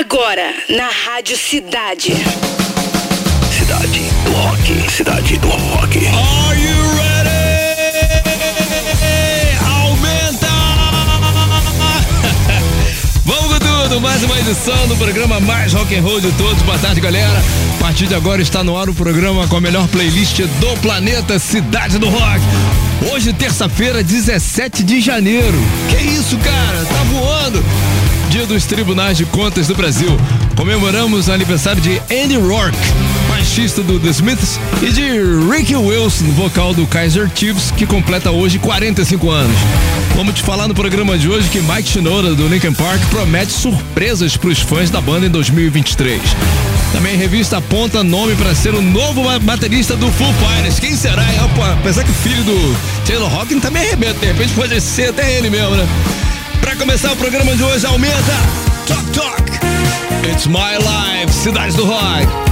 Agora, na Rádio Cidade. Cidade do Rock. Cidade do Rock. Are you ready? Aumenta! Vamos com tudo, mais uma edição do programa mais rock and roll de todos. Boa tarde, galera. A partir de agora está no ar o programa com a melhor playlist do planeta Cidade do Rock. Hoje, terça-feira, 17 de janeiro. Que isso, cara? Tá voando! Dia dos Tribunais de Contas do Brasil. Comemoramos o aniversário de Andy Rourke, baixista do The Smiths, e de Ricky Wilson, vocal do Kaiser Chiefs, que completa hoje 45 anos. Vamos te falar no programa de hoje que Mike Shinoda, do Linkin Park, promete surpresas para os fãs da banda em 2023. Também a revista aponta nome para ser o novo baterista do Foo Fighters. Quem será? É, apesar que o filho do Taylor Hawkins também arrebenta, de repente pode ser até ele mesmo, né? Pra começar o programa de hoje, aumenta Talk Talk. It's My Life, Cidade do Rock.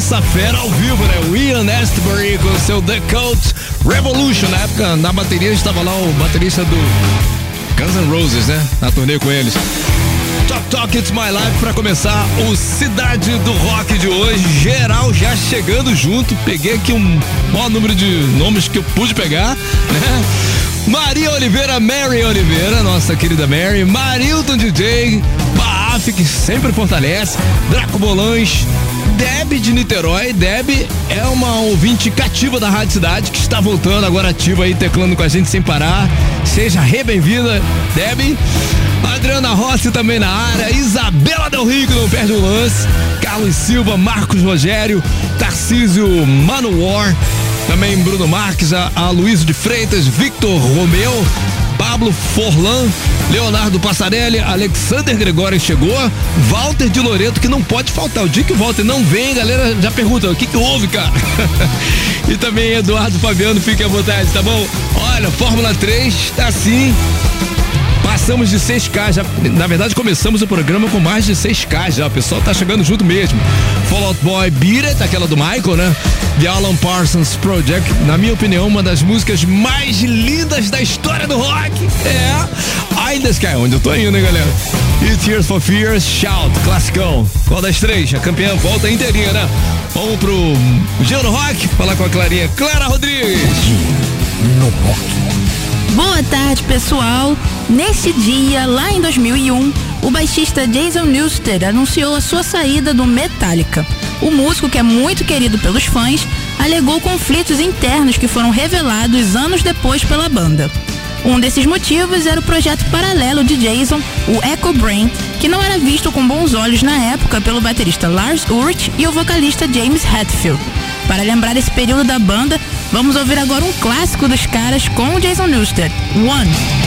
Fera ao vivo, né? O Ian Astbury com seu The Cult Revolution. Na época, na bateria, estava lá o baterista do Guns N' Roses, né? Na turnê com eles. Talk Talk It's My Life para começar o Cidade do Rock de hoje. Geral já chegando junto. Peguei aqui um maior número de nomes que eu pude pegar, né? Maria Oliveira, Mary Oliveira, nossa querida Mary, Marilton DJ, Baaf, que sempre fortalece, Draco Bolães, Deb de Niterói. Deb é uma ouvinte cativa da Rádio Cidade que está voltando agora ativa aí, teclando com a gente sem parar. Seja re bem-vinda, Deb. Adriana Rossi também na área, Isabela Del Rio que não perde o lance, Carlos Silva, Marcos Rogério, Tarcísio Manuor, também Bruno Marques, a, a Luiz de Freitas, Victor Romeu, Pablo Forlan, Leonardo Passarelli, Alexander Gregório chegou, Walter de Loreto, que não pode faltar. O dia que o Walter não vem, galera já pergunta: o que, que houve, cara? e também Eduardo Fabiano, fique à vontade, tá bom? Olha, Fórmula 3 tá assim. Passamos de 6K, já, na verdade começamos o programa com mais de 6K já, o pessoal tá chegando junto mesmo. Fall Out Boy Beat It, aquela do Michael, né? The Alan Parsons Project, na minha opinião, uma das músicas mais lindas da história do rock. É, the Sky, onde eu tô indo, hein, galera? E Tears for Fears, Shout, classicão. Qual das três? A campeã volta inteirinha, né? Vamos pro do Rock, falar com a Clarinha. Clara Rodrigues. Boa tarde, pessoal. Neste dia, lá em 2001, o baixista Jason Newsted anunciou a sua saída do Metallica. O músico, que é muito querido pelos fãs, alegou conflitos internos que foram revelados anos depois pela banda. Um desses motivos era o projeto paralelo de Jason, o Echo Brain, que não era visto com bons olhos na época pelo baterista Lars Ulrich e o vocalista James Hetfield. Para lembrar esse período da banda, vamos ouvir agora um clássico dos caras com Jason Newsted, One.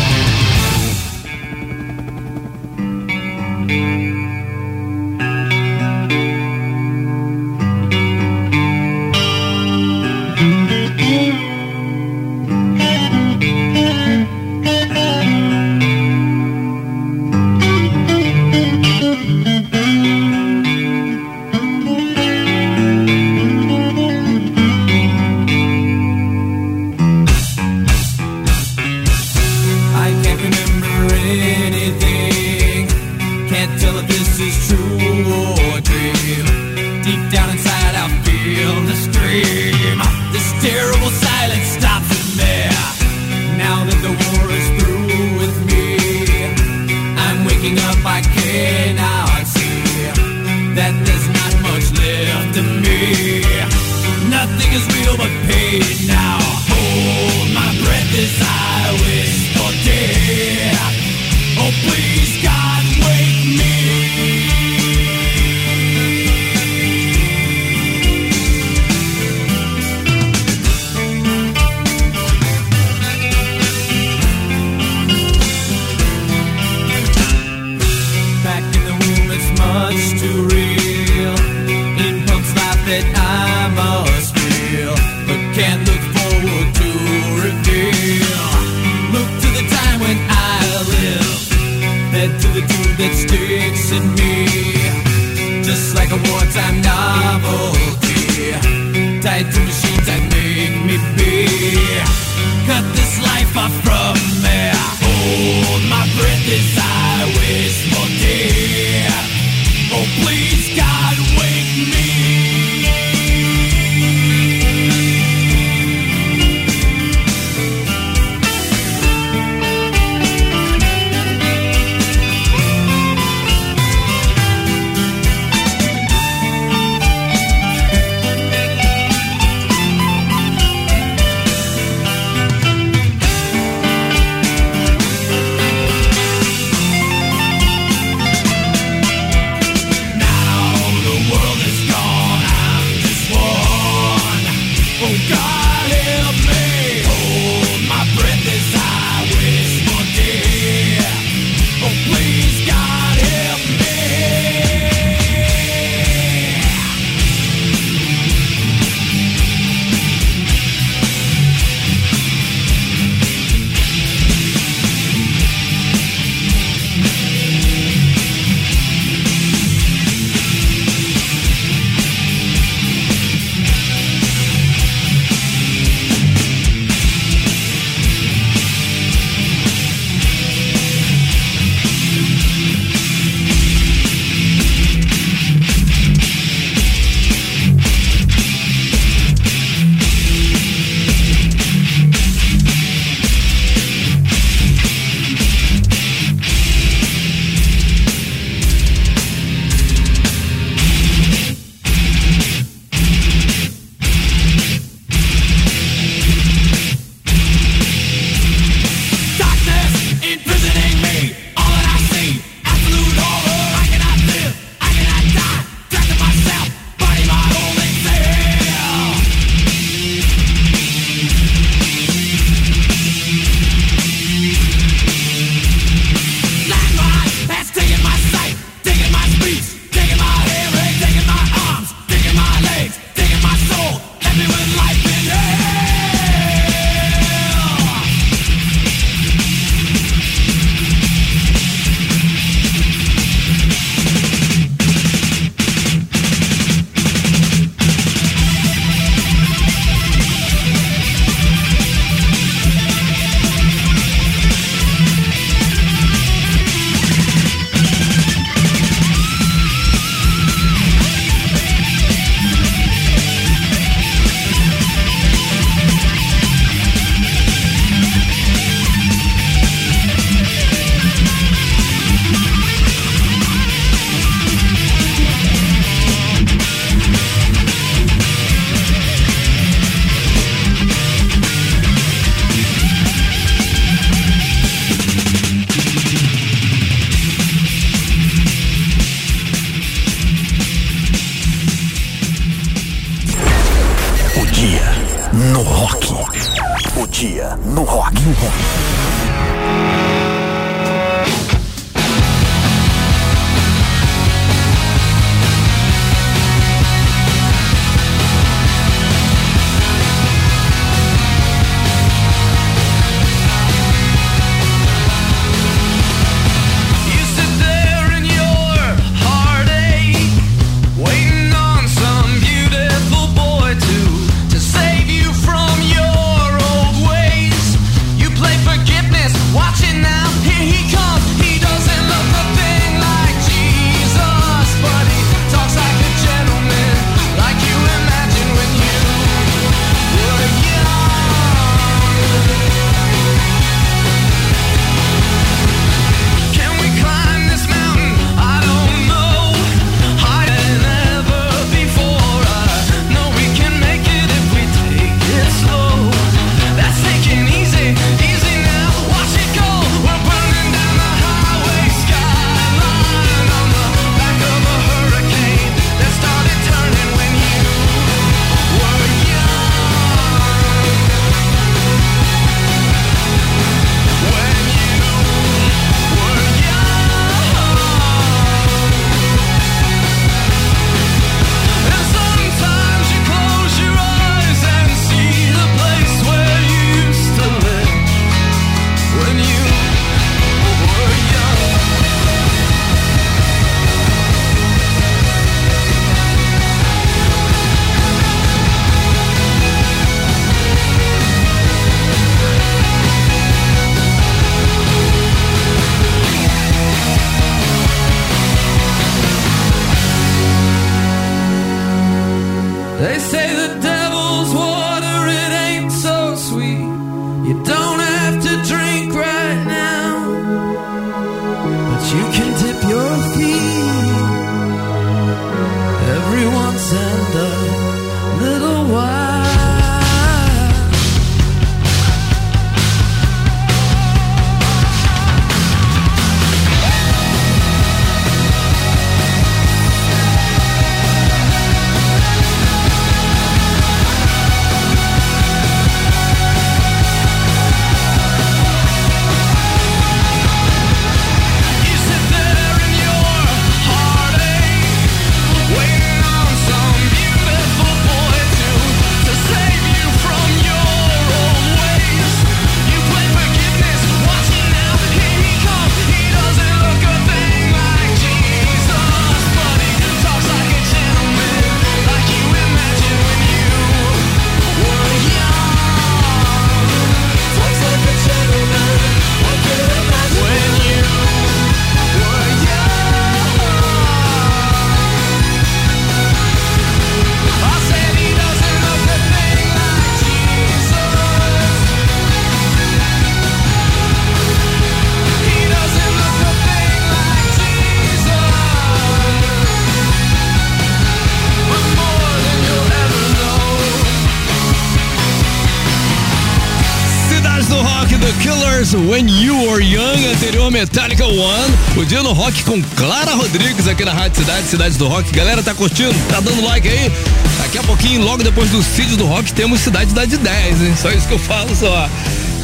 When You Were Young, anterior Metallica One. O dia no rock com Clara Rodrigues aqui na Rádio Cidade, Cidade do Rock. Galera, tá curtindo? Tá dando like aí? Daqui a pouquinho, logo depois do Cid do Rock, temos Cidade da de 10, hein? Só isso que eu falo só.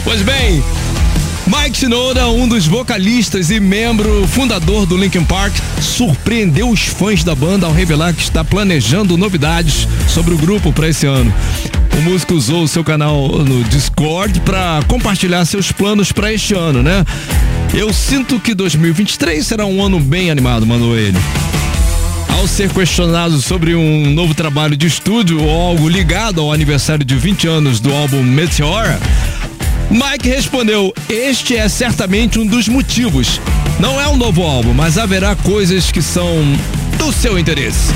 Pois bem, Mike Shinoda, um dos vocalistas e membro fundador do Linkin Park, surpreendeu os fãs da banda ao revelar que está planejando novidades sobre o grupo para esse ano. O músico usou o seu canal no Discord para compartilhar seus planos para este ano, né? Eu sinto que 2023 será um ano bem animado, mandou ele. Ao ser questionado sobre um novo trabalho de estúdio ou algo ligado ao aniversário de 20 anos do álbum Meteora, Mike respondeu: Este é certamente um dos motivos. Não é um novo álbum, mas haverá coisas que são do seu interesse.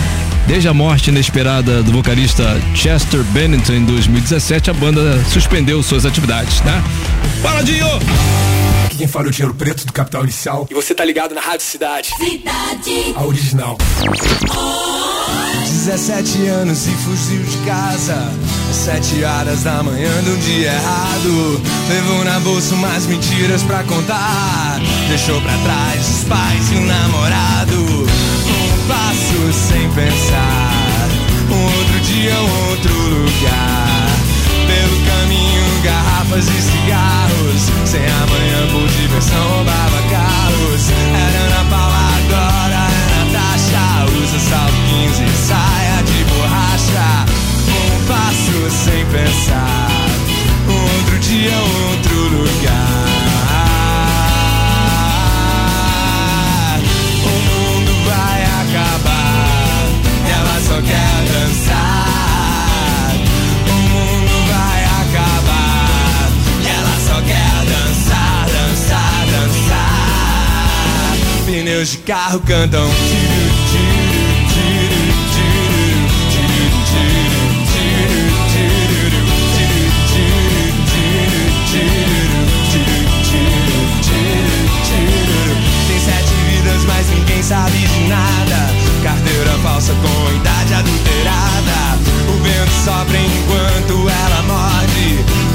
Desde a morte inesperada do vocalista Chester Bennington em 2017, a banda suspendeu suas atividades, né? Fala, Dinho! Aqui quem fala é o Dinheiro Preto do Capital Inicial. E você tá ligado na Rádio Cidade. A original. 17 anos e fugiu de casa Às 7 horas da manhã de um dia errado Levou na bolsa umas mentiras pra contar Deixou pra trás os pais e o namorado Um pensar. Um outro dia, um outro lugar. Pelo caminho, garrafas e cigarros. Sem amanhã por diversão, roubava carros. Era Ana Paula agora, é Natasha Usa salto 15 saia de borracha. Um passo sem pensar. Um outro dia, um outro lugar só quer dançar. O mundo vai acabar. E ela só quer dançar, dançar, dançar. Pneus de carro cantam. Tiru, tiru, falsa com idade adulterada. O vento sopra enquanto ela morde.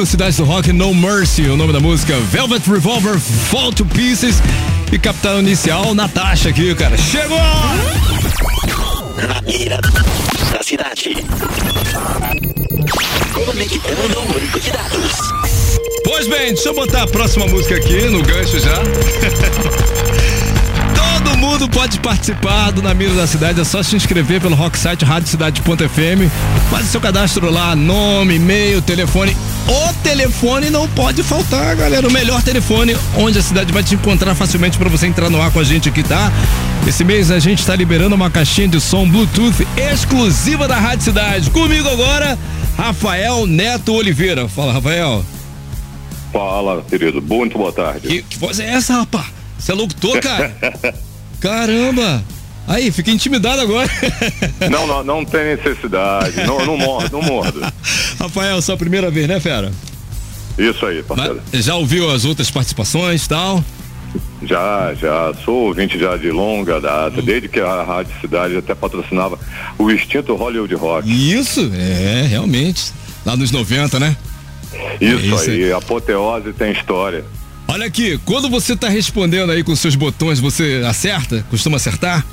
No Cidade do Rock, No Mercy, o nome da música Velvet Revolver, Fall to Pieces e Capitão Inicial, Natasha aqui, cara. Chegou! Na mira da cidade. Conectando o banco de dados. Pois bem, deixa eu botar a próxima música aqui no gancho já. Todo mundo pode participar do Na Mira da Cidade, é só se inscrever pelo Rocksite Radiocidade.fm. Faz o seu cadastro lá, nome, e-mail, telefone. O telefone não pode faltar, galera. O melhor telefone onde a cidade vai te encontrar facilmente para você entrar no ar com a gente aqui, tá? Esse mês a gente está liberando uma caixinha de som Bluetooth exclusiva da Rádio Cidade. Comigo agora, Rafael Neto Oliveira. Fala, Rafael. Fala, querido. Muito boa tarde. Que, que voz é essa, rapaz? Você é locutor, cara? Caramba! Aí, fica intimidado agora. Não, não, não tem necessidade. Não, não mordo, não mordo. Rafael, sua primeira vez, né, fera? Isso aí, parceiro. Já ouviu as outras participações e tal? Já, já. Sou ouvinte já de longa data, desde que a Rádio Cidade até patrocinava o extinto Hollywood Rock. Isso, é, realmente. Lá nos 90, né? Isso, É isso aí, apoteose tem história. Olha aqui, quando você tá respondendo aí com seus botões, você acerta? Costuma acertar?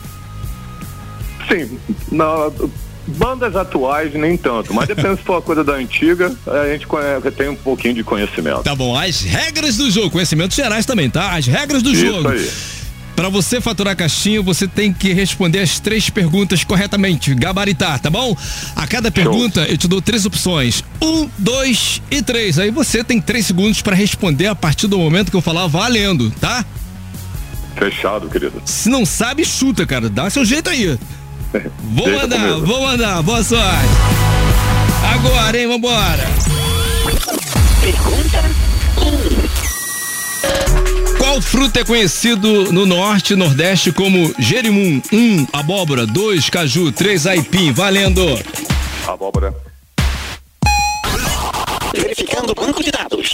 Sim, na, bandas atuais nem tanto, mas depende se for uma coisa da antiga, a gente conhece, tem um pouquinho de conhecimento. Tá bom, as regras do jogo, conhecimentos gerais também, tá? As regras do Isso jogo. aí. Pra você faturar caixinha, você tem que responder as três perguntas corretamente, gabaritar, tá bom? A cada pergunta eu te dou três opções: um, dois e três. Aí você tem três segundos pra responder a partir do momento que eu falar valendo, tá? Fechado, querido. Se não sabe, chuta, cara. Dá seu jeito aí. Vou Deixa mandar, comigo. vou mandar. Boa sorte. Agora, hein? Vambora. Pergunta Qual fruta é conhecido no norte e nordeste como jerimum? 1. Um, abóbora. 2. Caju. 3. Aipim. Valendo. Abóbora. verificando o banco de dados.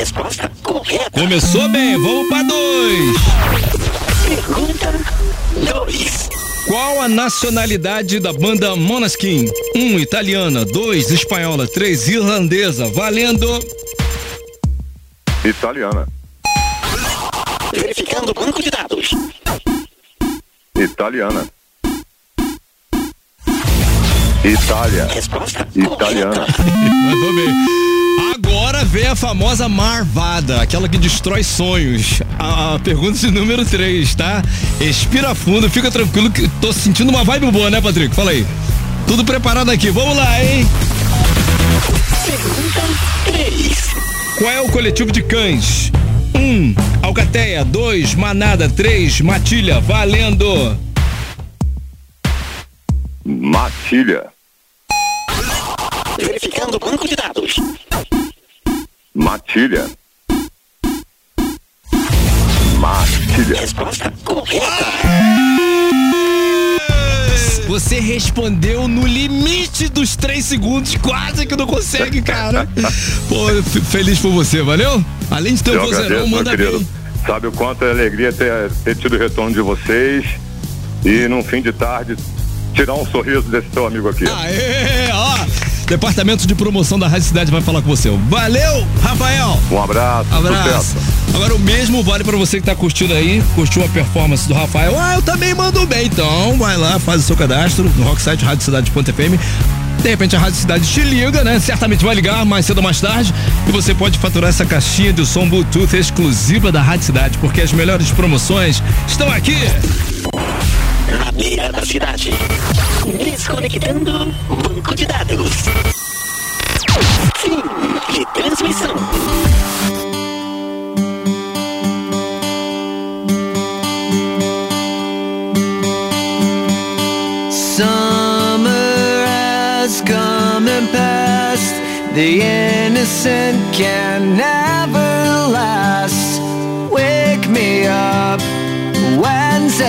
Resposta correta. Começou bem. Vamos pra 2. Pergunta 2. Qual a nacionalidade da banda Monaskin? 1. Um, italiana. 2. Espanhola. 3. Irlandesa. Valendo. Italiana. Verificando o banco de dados. Italiana. Itália. Resposta Italiana. Mandou bem. Agora vem a famosa marvada, aquela que destrói sonhos. A, a pergunta de número 3, tá? Expira fundo, fica tranquilo que tô sentindo uma vibe boa, né, Patrick? Fala aí. Tudo preparado aqui, vamos lá, hein? Pergunta 3. Qual é o coletivo de cães? 1. Um, Alcateia. 2. Manada. 3. Matilha. Valendo. Matilha. Verificando o banco de dados. Matilha. Matilha. Resposta correta. Você respondeu no limite dos 3 segundos, quase que não consegue, cara. Pô, feliz por você, valeu? Além de ter um Eu vozeirão, manda querido. bem. Sabe o quanto é alegria ter, ter tido o retorno de vocês e num fim de tarde tirar um sorriso desse teu amigo aqui. Aê, ó. Departamento de promoção da Rádio Cidade vai falar com você. Valeu, Rafael. Um abraço, Abraço. sucesso. Agora o mesmo vale pra você que tá curtindo aí, curtiu a performance do Rafael. Ah, eu também mando bem. Então, vai lá, faz o seu cadastro no Rocksite Radiocidade.fm. De repente a Rádio Cidade te liga, né? Certamente vai ligar mais cedo ou mais tarde. E você pode faturar essa caixinha de som Bluetooth exclusiva da Rádio Cidade, porque as melhores promoções estão aqui. Na beira da cidade. Desconectando banco de dados. Fim de transmissão. Summer has come and passed. The innocent can never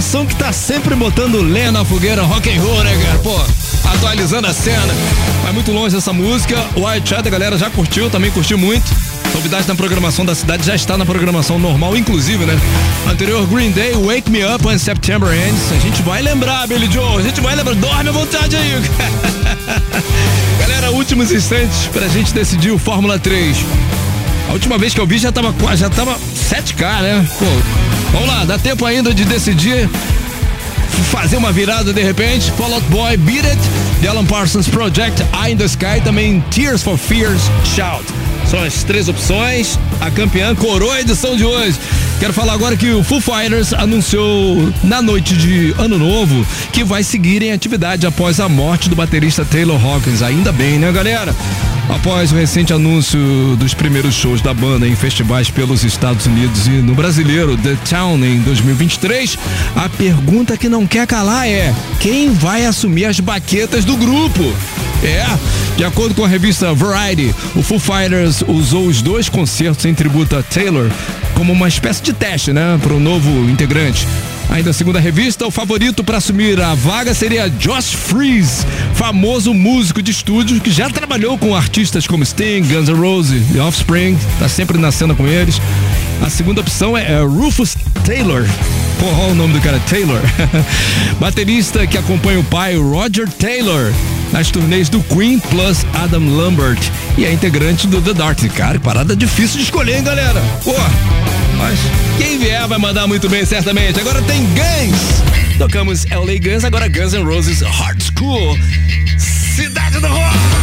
Geração que tá sempre botando lenha na fogueira rock and roll, né, cara? Pô, atualizando a cena. Vai muito longe essa música. O White Chat, a galera já curtiu, também curtiu muito. Novidade na programação da cidade já está na programação normal, inclusive, né? Anterior Green Day, Wake Me Up When September Ends. A gente vai lembrar, Billy Joe. A gente vai lembrar. Dorme à vontade aí. Galera, últimos instantes pra gente decidir o Fórmula 3. A última vez que eu vi já tava, já tava 7K, né? Pô, vamos lá, dá tempo ainda de decidir fazer uma virada de repente. Fall Out Boy, Beat It, The Alan Parsons Project, Eye in the Sky, também Tears for Fears, Shout. São as três opções. A campeã coroa a edição de hoje. Quero falar agora que o Foo Fighters anunciou na noite de Ano Novo que vai seguir em atividade após a morte do baterista Taylor Hawkins. Ainda bem, né, galera? Após o recente anúncio dos primeiros shows da banda em festivais pelos Estados Unidos e no brasileiro The Town em 2023, a pergunta que não quer calar é: quem vai assumir as baquetas do grupo? É, de acordo com a revista Variety, o Foo Fighters usou os dois concertos em tributo a Taylor como uma espécie de teste, né, para o novo integrante. Ainda segundo a revista, o favorito para assumir a vaga seria Josh Freeze, famoso músico de estúdio que já trabalhou com artistas como Sting, Guns N' Roses e Offspring, tá sempre na cena com eles. A segunda opção é, é Rufus Taylor. Porra, o nome do cara, Taylor. Baterista que acompanha o pai, Roger Taylor, nas turnês do Queen plus Adam Lambert e é integrante do The Dark. Cara, parada difícil de escolher, hein, galera? Pô, mas quem vier vai mandar muito bem, certamente. Agora tem Guns. Tocamos LA Guns, agora Guns N' Roses Hard School. Cidade do Rock.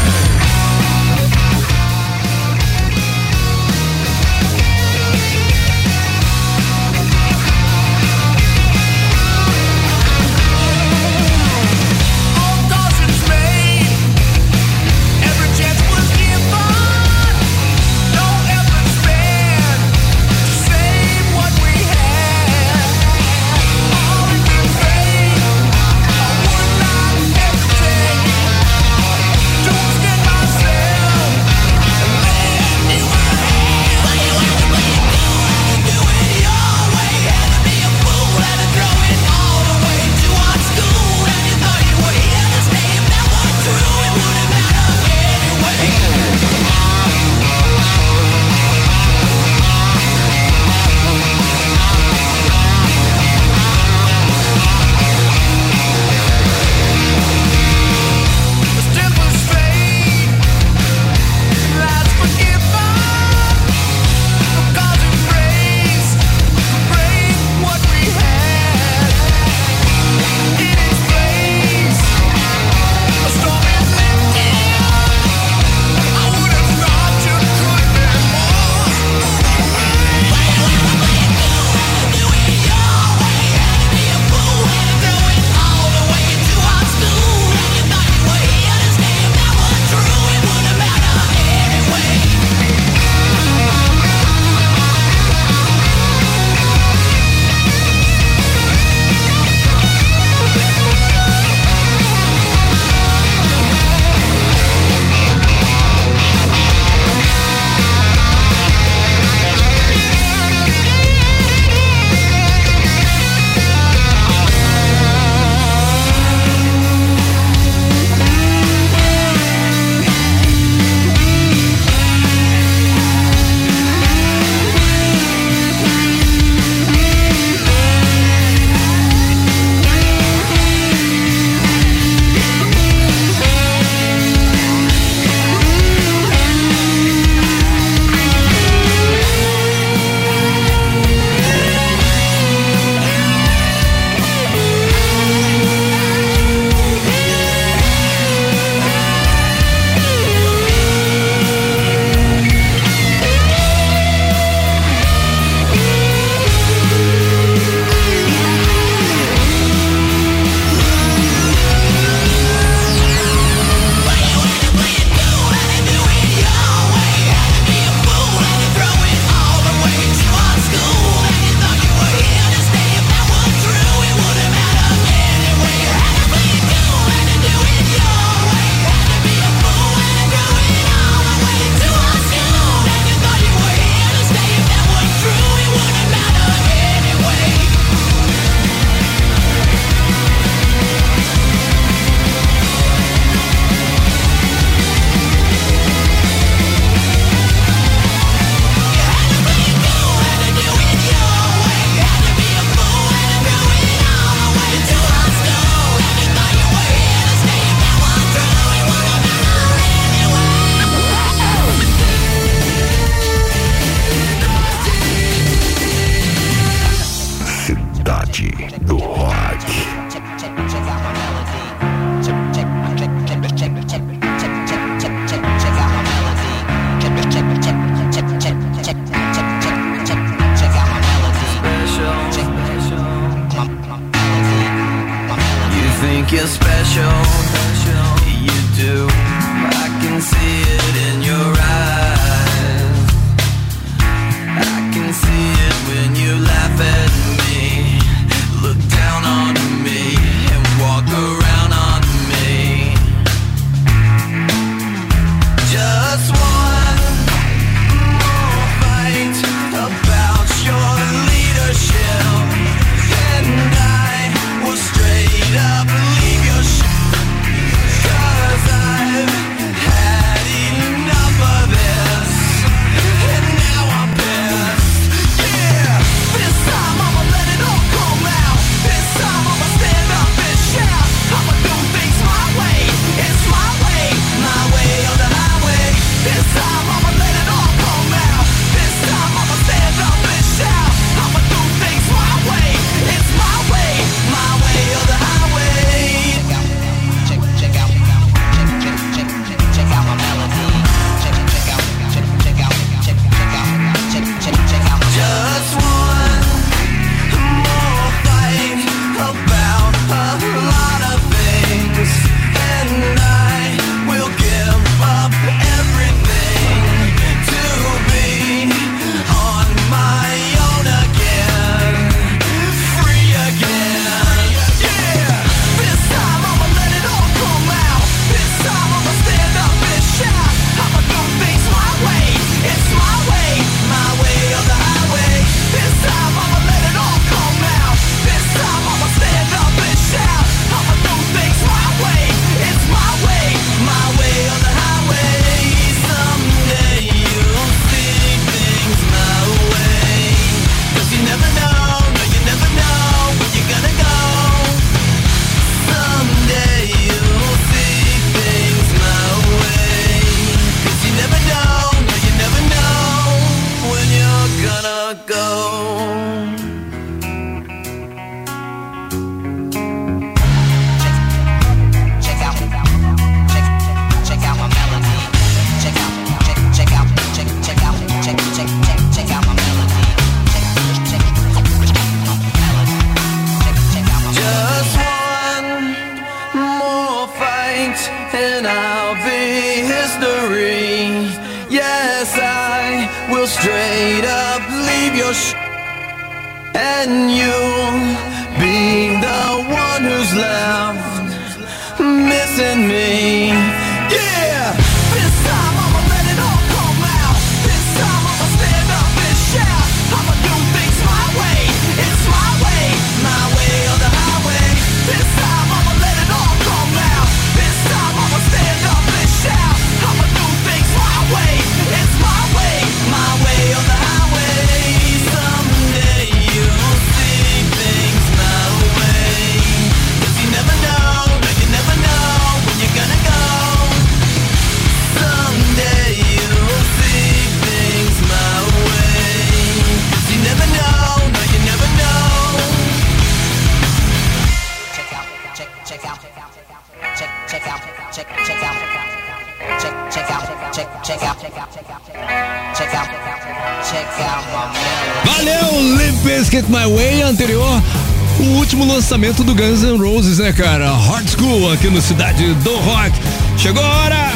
lançamento do Guns N' Roses, né, cara? Hard School aqui no Cidade do Rock. Chegou a hora!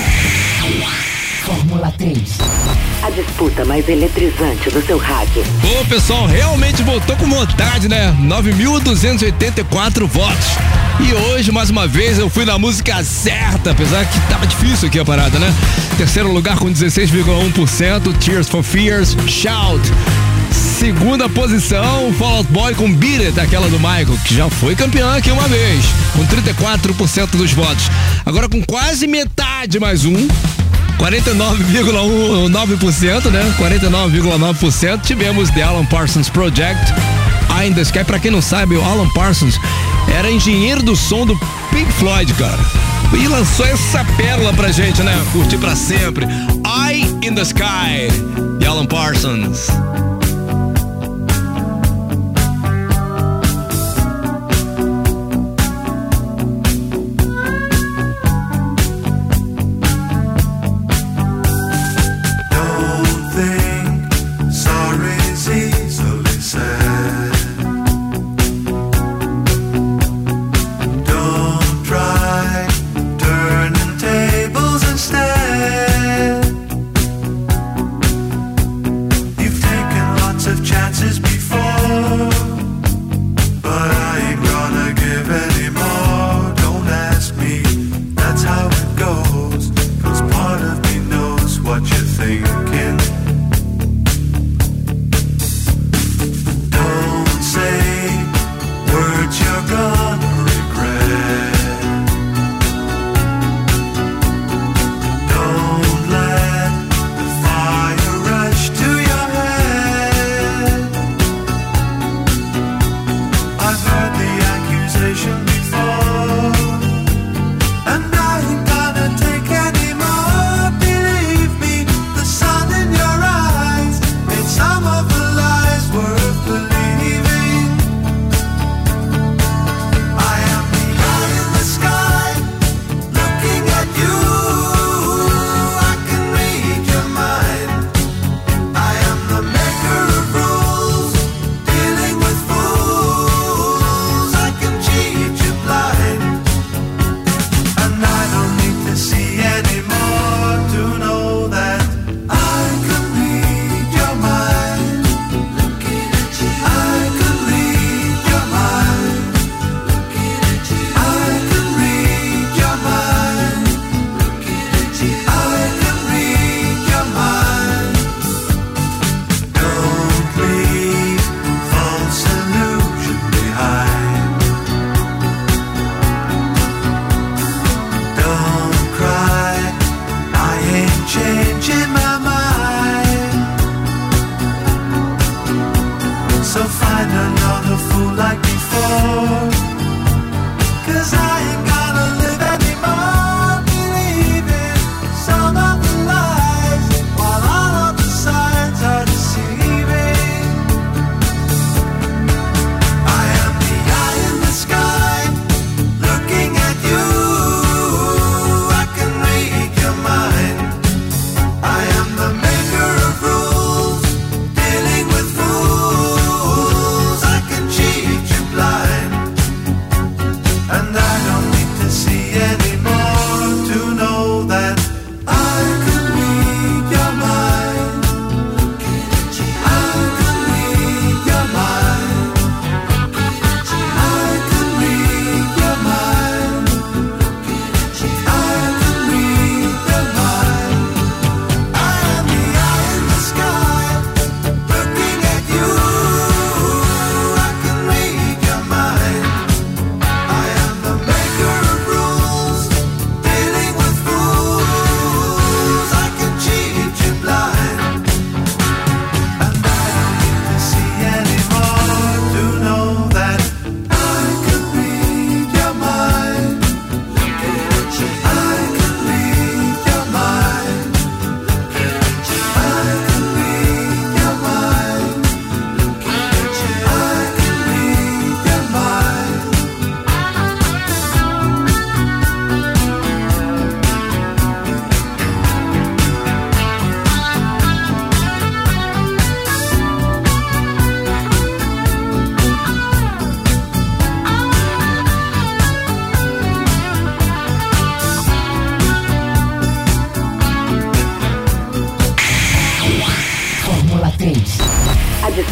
Fórmula 3 a disputa mais eletrizante do seu rádio. Pô, pessoal, realmente voltou com vontade, né? 9.284 votos. E hoje, mais uma vez, eu fui na música certa, apesar que tava difícil aqui a parada, né? Terceiro lugar com 16,1%, Tears for Fears, Shout segunda posição, Fall Out Boy com Beat It, aquela do Michael, que já foi campeão aqui uma vez, com 34% dos votos. Agora com quase metade mais um, 49,9%, né? 49,9% tivemos The Alan Parsons Project. In the Sky, pra quem não sabe, o Alan Parsons era engenheiro do som do Pink Floyd, cara. E lançou essa pérola pra gente, né? Curtir pra sempre. Eye in the Sky, de Alan Parsons.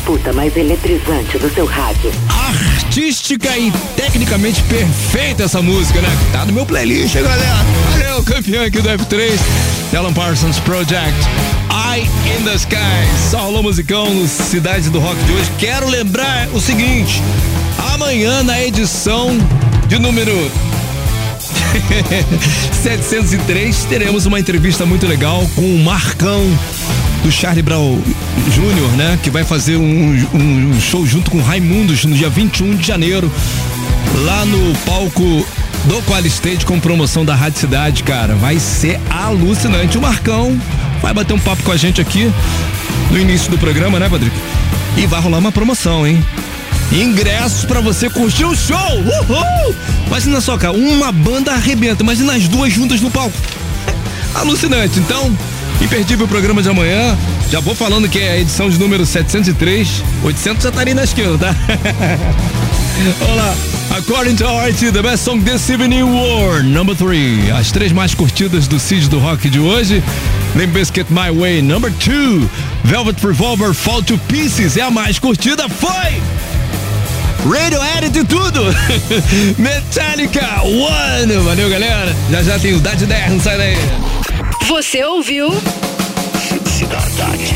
Disputa mais eletrizante do seu rádio. Artística e tecnicamente perfeita essa música, né? Tá no meu playlist, galera. Valeu, campeão aqui do F3. Alan Parsons Project. Eye in the Sky. Só rolou musicão no Cidade do Rock de hoje. Quero lembrar o seguinte: amanhã na edição de número 703 teremos uma entrevista muito legal com o Marcão do Charlie Brown Jr., né? Que vai fazer um, um, show junto com Raimundos no dia 21 de janeiro, lá no palco do Qual Stage com promoção da Rádio Cidade, cara. Vai ser alucinante. O Marcão vai bater um papo com a gente aqui no início do programa, né, Patrick? E vai rolar uma promoção, hein? Ingressos para você curtir o show! Uhul! Imagina só, cara, uma banda arrebenta, imagina as duas juntas no palco. Alucinante. Então, Imperdível o programa de amanhã. Já vou falando que é a edição de número 703. 800 já tá ali na esquerda, tá? Olá. According to RT, the best song this evening war, number 3. As três mais curtidas do Cid do Rock de hoje. Limp Biscuit My Way, number 2. Velvet Revolver Fall to Pieces é a mais curtida, foi! Radio Edit tudo! Metallica One! Valeu, galera! Já já tem o 10, não sai daí! Você ouviu? Cidadade.